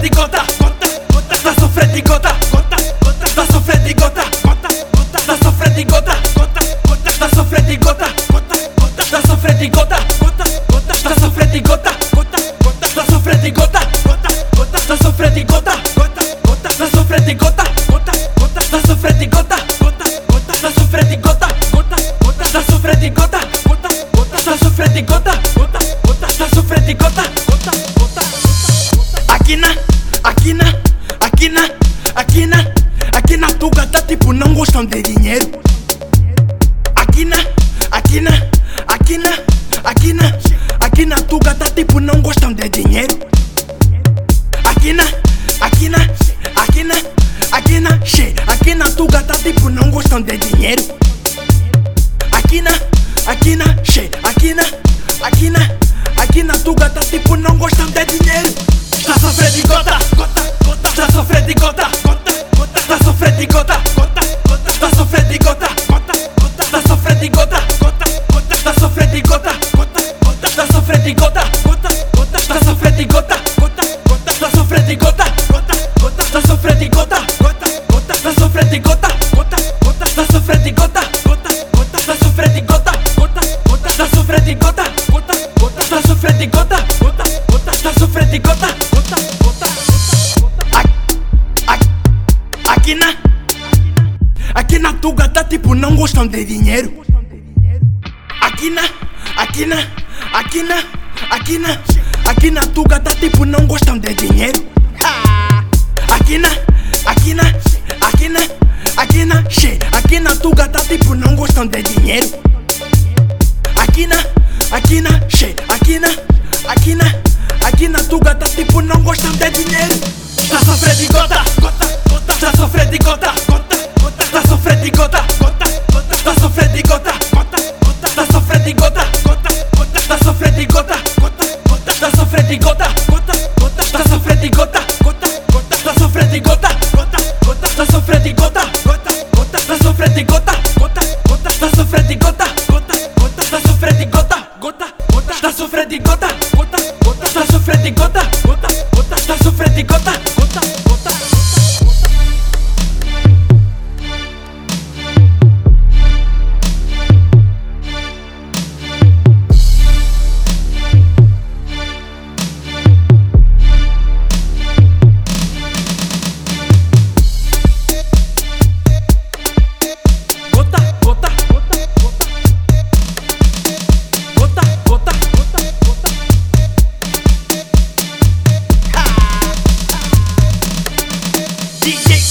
de conta. Aqui na, aqui na, aqui na, aqui na Tuga tá tipo não gostam de dinheiro. Aqui na, aqui na, aqui na, aqui na, aqui na Tuga tá tipo não gostam de dinheiro. Aqui na, aqui na, aqui na, aqui na, che, aqui na Tuga tá tipo não gostam de dinheiro. Aqui na, aqui na, gota, tá sofrendo de gota, gota, gota, tá sofrendo de gota, gota, gota, tá sofrendo de gota, gota, gota, tá sofrendo de gota, gota, gota, tá sofrendo de gota, gota, gota, Aqui na, aqui na Tuga tá tipo não gostam de dinheiro. Aqui na, aqui na, aqui na, aqui na, aqui na Tuga tá tipo não gostam de dinheiro. Aqui na, aqui na, aqui na, aqui na, aqui na Tuga tá tipo não gostam de dinheiro. Aqui na, aqui na, aqui na, aqui na, aqui na Tuga tá tipo não gostam de dinheiro. Tá sofrendo de gota, DJ